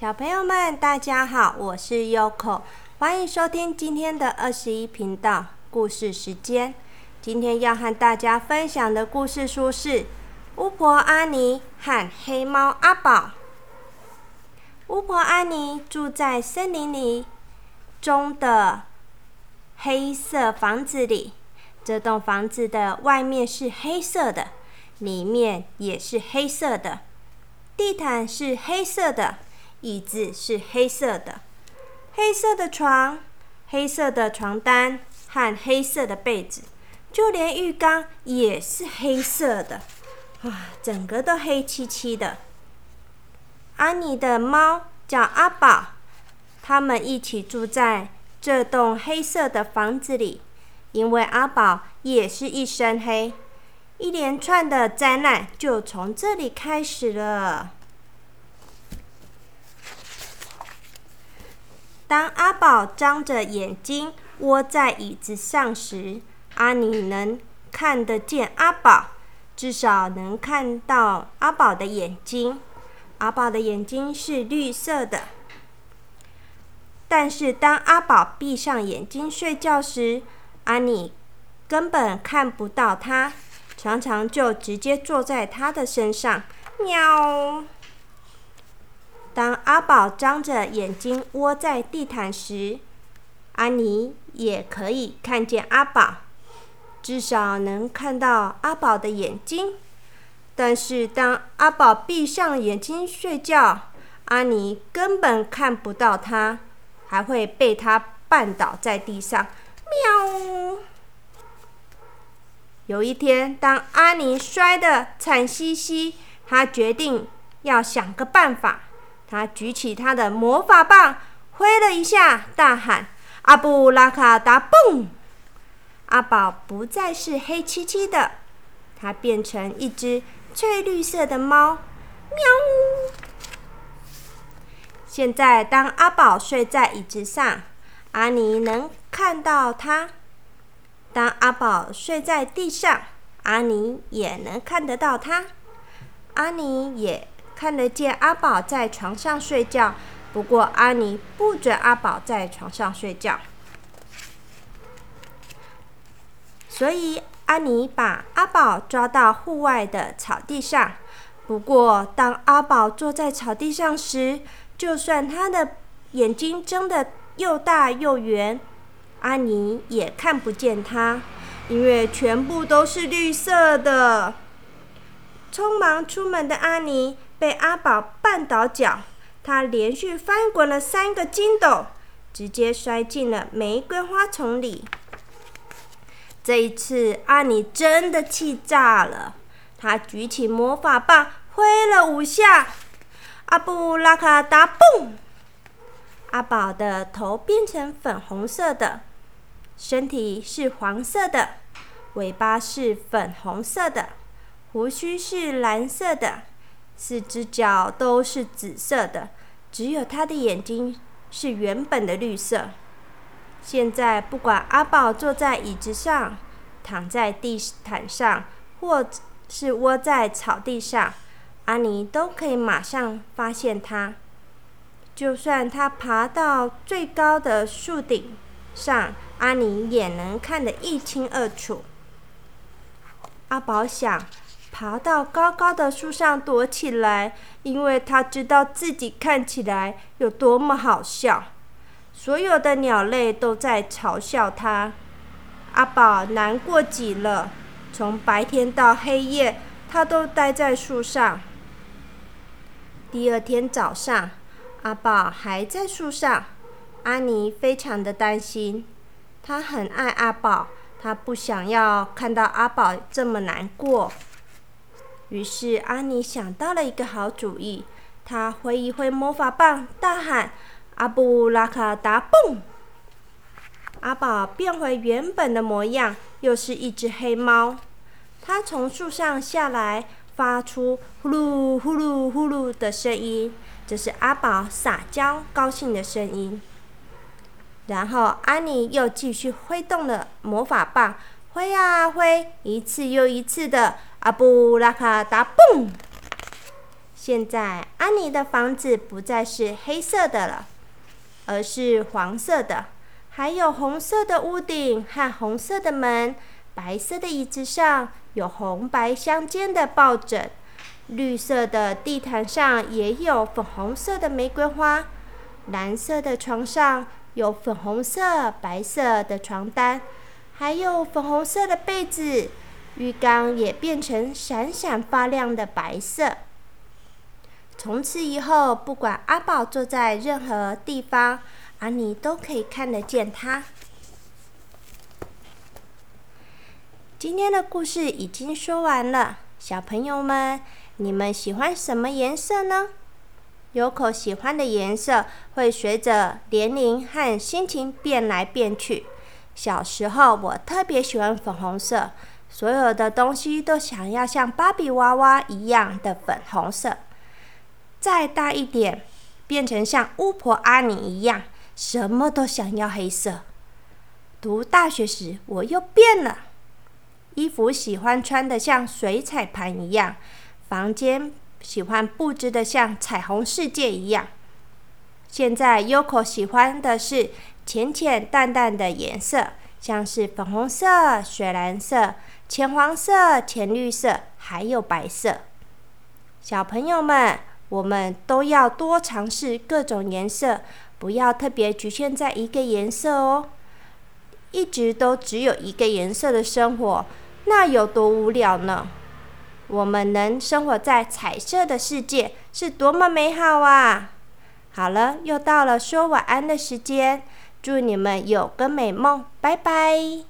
小朋友们，大家好，我是 Yoko，欢迎收听今天的二十一频道故事时间。今天要和大家分享的故事书是《巫婆阿尼和黑猫阿宝》。巫婆阿尼住在森林里中的黑色房子里，这栋房子的外面是黑色的，里面也是黑色的，地毯是黑色的。椅子是黑色的，黑色的床，黑色的床单和黑色的被子，就连浴缸也是黑色的，哇，整个都黑漆漆的。安妮的猫叫阿宝，他们一起住在这栋黑色的房子里，因为阿宝也是一身黑，一连串的灾难就从这里开始了。当阿宝张着眼睛窝在椅子上时，阿尼能看得见阿宝，至少能看到阿宝的眼睛。阿宝的眼睛是绿色的。但是当阿宝闭上眼睛睡觉时，阿尼根本看不到他，常常就直接坐在他的身上，喵。阿宝张着眼睛窝在地毯时，安妮也可以看见阿宝，至少能看到阿宝的眼睛。但是当阿宝闭上眼睛睡觉，安妮根本看不到他，还会被他绊倒在地上。喵！有一天，当安妮摔得惨兮兮，她决定要想个办法。他举起他的魔法棒，挥了一下，大喊：“阿布拉卡达蹦！”阿宝不再是黑漆漆的，它变成一只翠绿色的猫，喵！现在，当阿宝睡在椅子上，阿尼能看到他；当阿宝睡在地上，阿尼也能看得到他。阿尼也。看得见阿宝在床上睡觉，不过阿尼不准阿宝在床上睡觉，所以阿尼把阿宝抓到户外的草地上。不过，当阿宝坐在草地上时，就算他的眼睛睁得又大又圆，阿尼也看不见他，因为全部都是绿色的。匆忙出门的阿尼。被阿宝绊倒脚，他连续翻滚了三个筋斗，直接摔进了玫瑰花丛里。这一次，阿尼真的气炸了，他举起魔法棒挥了五下，阿布拉卡达蹦！阿宝的头变成粉红色的，身体是黄色的，尾巴是粉红色的，胡须是蓝色的。四只脚都是紫色的，只有他的眼睛是原本的绿色。现在，不管阿宝坐在椅子上、躺在地毯上，或是窝在草地上，阿尼都可以马上发现他。就算他爬到最高的树顶上，阿尼也能看得一清二楚。阿宝想。爬到高高的树上躲起来，因为他知道自己看起来有多么好笑。所有的鸟类都在嘲笑他。阿宝难过极了，从白天到黑夜，他都待在树上。第二天早上，阿宝还在树上。安妮非常的担心，她很爱阿宝，她不想要看到阿宝这么难过。于是安妮想到了一个好主意，她挥一挥魔法棒，大喊：“阿布拉卡达蹦！”阿宝变回原本的模样，又是一只黑猫。它从树上下来，发出呼噜呼噜呼噜的声音，这是阿宝撒娇高兴的声音。然后安妮又继续挥动了魔法棒，挥啊挥，一次又一次的。阿布拉卡达蹦！现在安妮的房子不再是黑色的了，而是黄色的，还有红色的屋顶和红色的门。白色的椅子上有红白相间的抱枕，绿色的地毯上也有粉红色的玫瑰花，蓝色的床上有粉红色、白色的床单，还有粉红色的被子。浴缸也变成闪闪发亮的白色。从此以后，不管阿宝坐在任何地方，安妮都可以看得见他。今天的故事已经说完了，小朋友们，你们喜欢什么颜色呢？有口喜欢的颜色会随着年龄和心情变来变去。小时候，我特别喜欢粉红色。所有的东西都想要像芭比娃娃一样的粉红色。再大一点，变成像巫婆阿尼一样，什么都想要黑色。读大学时，我又变了，衣服喜欢穿的像水彩盘一样，房间喜欢布置的像彩虹世界一样。现在，Yoko 喜欢的是浅浅淡淡的颜色，像是粉红色、水蓝色。浅黄色、浅绿色，还有白色。小朋友们，我们都要多尝试各种颜色，不要特别局限在一个颜色哦。一直都只有一个颜色的生活，那有多无聊呢？我们能生活在彩色的世界，是多么美好啊！好了，又到了说晚安的时间，祝你们有个美梦，拜拜。